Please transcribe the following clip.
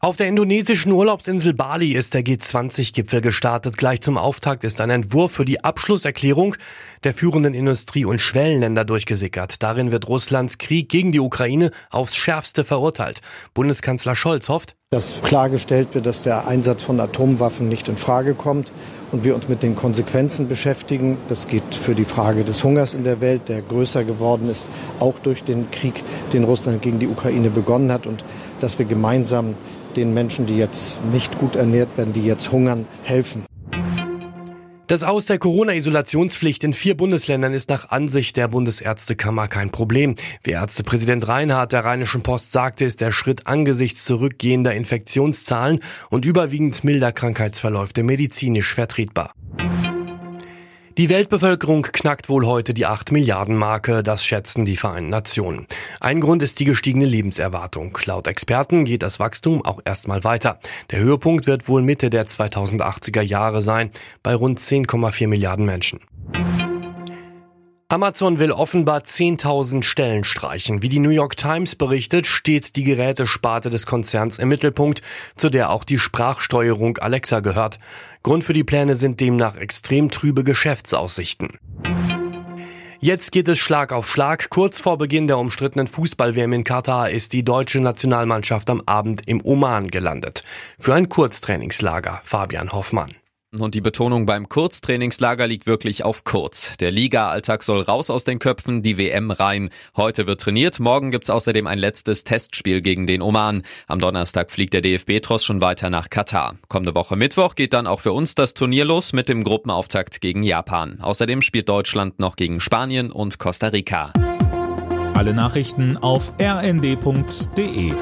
Auf der indonesischen Urlaubsinsel Bali ist der G20-Gipfel gestartet. Gleich zum Auftakt ist ein Entwurf für die Abschlusserklärung der führenden Industrie- und Schwellenländer durchgesickert. Darin wird Russlands Krieg gegen die Ukraine aufs Schärfste verurteilt. Bundeskanzler Scholz hofft, dass klargestellt wird, dass der Einsatz von Atomwaffen nicht in Frage kommt und wir uns mit den Konsequenzen beschäftigen. Das geht für die Frage des Hungers in der Welt, der größer geworden ist, auch durch den Krieg, den Russland gegen die Ukraine begonnen hat und dass wir gemeinsam den Menschen, die jetzt nicht gut ernährt werden, die jetzt hungern, helfen. Das Aus der Corona-Isolationspflicht in vier Bundesländern ist nach Ansicht der Bundesärztekammer kein Problem. Wie Ärztepräsident Reinhardt der Rheinischen Post sagte, ist der Schritt angesichts zurückgehender Infektionszahlen und überwiegend milder Krankheitsverläufe medizinisch vertretbar. Die Weltbevölkerung knackt wohl heute die 8 Milliarden Marke, das schätzen die Vereinten Nationen. Ein Grund ist die gestiegene Lebenserwartung. Laut Experten geht das Wachstum auch erstmal weiter. Der Höhepunkt wird wohl Mitte der 2080er Jahre sein, bei rund 10,4 Milliarden Menschen. Amazon will offenbar 10.000 Stellen streichen. Wie die New York Times berichtet, steht die Gerätesparte des Konzerns im Mittelpunkt, zu der auch die Sprachsteuerung Alexa gehört. Grund für die Pläne sind demnach extrem trübe Geschäftsaussichten. Jetzt geht es Schlag auf Schlag. Kurz vor Beginn der umstrittenen Fußball-WM in Katar ist die deutsche Nationalmannschaft am Abend im Oman gelandet. Für ein Kurztrainingslager. Fabian Hoffmann. Und die Betonung beim Kurztrainingslager liegt wirklich auf kurz. Der Liga-Alltag soll raus aus den Köpfen, die WM rein. Heute wird trainiert, morgen gibt's außerdem ein letztes Testspiel gegen den Oman. Am Donnerstag fliegt der DFB-Tross schon weiter nach Katar. Kommende Woche Mittwoch geht dann auch für uns das Turnier los mit dem Gruppenauftakt gegen Japan. Außerdem spielt Deutschland noch gegen Spanien und Costa Rica. Alle Nachrichten auf rnd.de